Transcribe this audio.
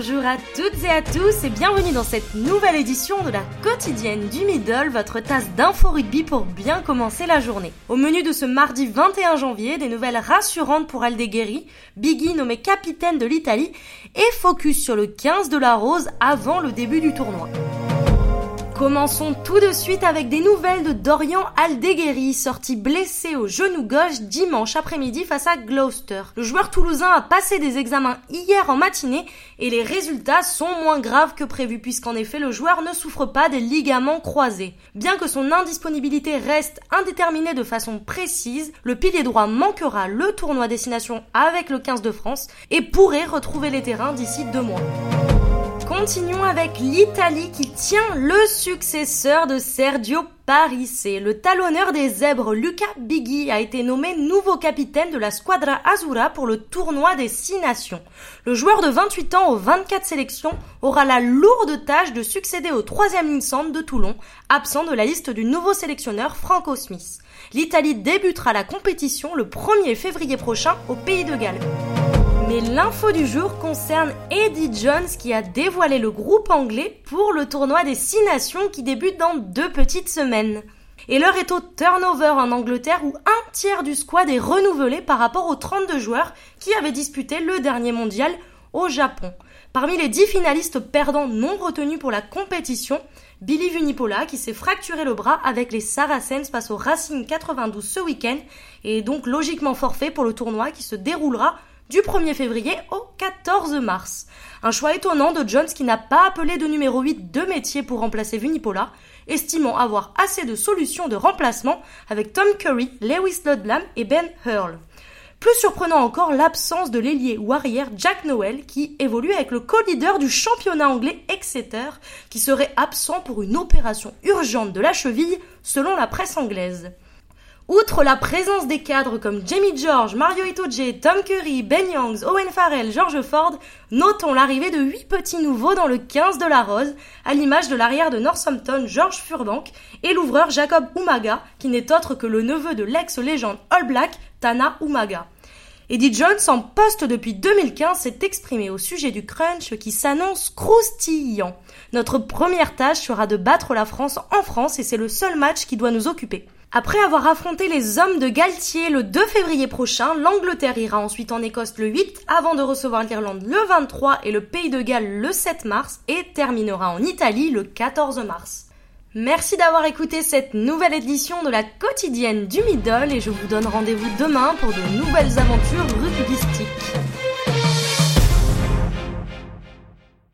Bonjour à toutes et à tous et bienvenue dans cette nouvelle édition de la quotidienne du Middle, votre tasse d'info rugby pour bien commencer la journée. Au menu de ce mardi 21 janvier, des nouvelles rassurantes pour Aldegheri, Biggie nommé capitaine de l'Italie et focus sur le 15 de la Rose avant le début du tournoi. Commençons tout de suite avec des nouvelles de Dorian Aldeguerri, sorti blessé au genou gauche dimanche après-midi face à Gloucester. Le joueur toulousain a passé des examens hier en matinée et les résultats sont moins graves que prévu puisqu'en effet le joueur ne souffre pas des ligaments croisés. Bien que son indisponibilité reste indéterminée de façon précise, le pilier droit manquera le tournoi destination avec le 15 de France et pourrait retrouver les terrains d'ici deux mois. Continuons avec l'Italie qui tient le successeur de Sergio Parisse. Le talonneur des zèbres Luca Biggi a été nommé nouveau capitaine de la Squadra Azzurra pour le tournoi des six nations. Le joueur de 28 ans aux 24 sélections aura la lourde tâche de succéder au troisième ligne de Toulon, absent de la liste du nouveau sélectionneur Franco Smith. L'Italie débutera la compétition le 1er février prochain au Pays de Galles. Mais l'info du jour concerne Eddie Jones qui a dévoilé le groupe anglais pour le tournoi des Six Nations qui débute dans deux petites semaines. Et l'heure est au turnover en Angleterre où un tiers du squad est renouvelé par rapport aux 32 joueurs qui avaient disputé le dernier mondial au Japon. Parmi les 10 finalistes perdants non retenus pour la compétition, Billy Vunipola qui s'est fracturé le bras avec les Saracens face au Racing 92 ce week-end et est donc logiquement forfait pour le tournoi qui se déroulera du 1er février au 14 mars. Un choix étonnant de Jones qui n'a pas appelé de numéro 8 de métier pour remplacer Vunipola, estimant avoir assez de solutions de remplacement avec Tom Curry, Lewis Ludlam et Ben Hurl. Plus surprenant encore l'absence de l'ailier ou arrière Jack Noel qui évolue avec le co-leader du championnat anglais Exeter qui serait absent pour une opération urgente de la cheville selon la presse anglaise. Outre la présence des cadres comme Jamie George, Mario Itoje, Tom Curry, Ben Youngs, Owen Farrell, George Ford, notons l'arrivée de huit petits nouveaux dans le 15 de la Rose, à l'image de l'arrière de Northampton, George Furbank, et l'ouvreur Jacob Umaga, qui n'est autre que le neveu de l'ex-légende All Black, Tana Umaga. Eddie Jones, en poste depuis 2015, s'est exprimé au sujet du crunch qui s'annonce croustillant. Notre première tâche sera de battre la France en France et c'est le seul match qui doit nous occuper. Après avoir affronté les hommes de Galtier le 2 février prochain, l'Angleterre ira ensuite en Écosse le 8 avant de recevoir l'Irlande le 23 et le Pays de Galles le 7 mars et terminera en Italie le 14 mars. Merci d'avoir écouté cette nouvelle édition de la quotidienne du Middle et je vous donne rendez-vous demain pour de nouvelles aventures rugbystiques.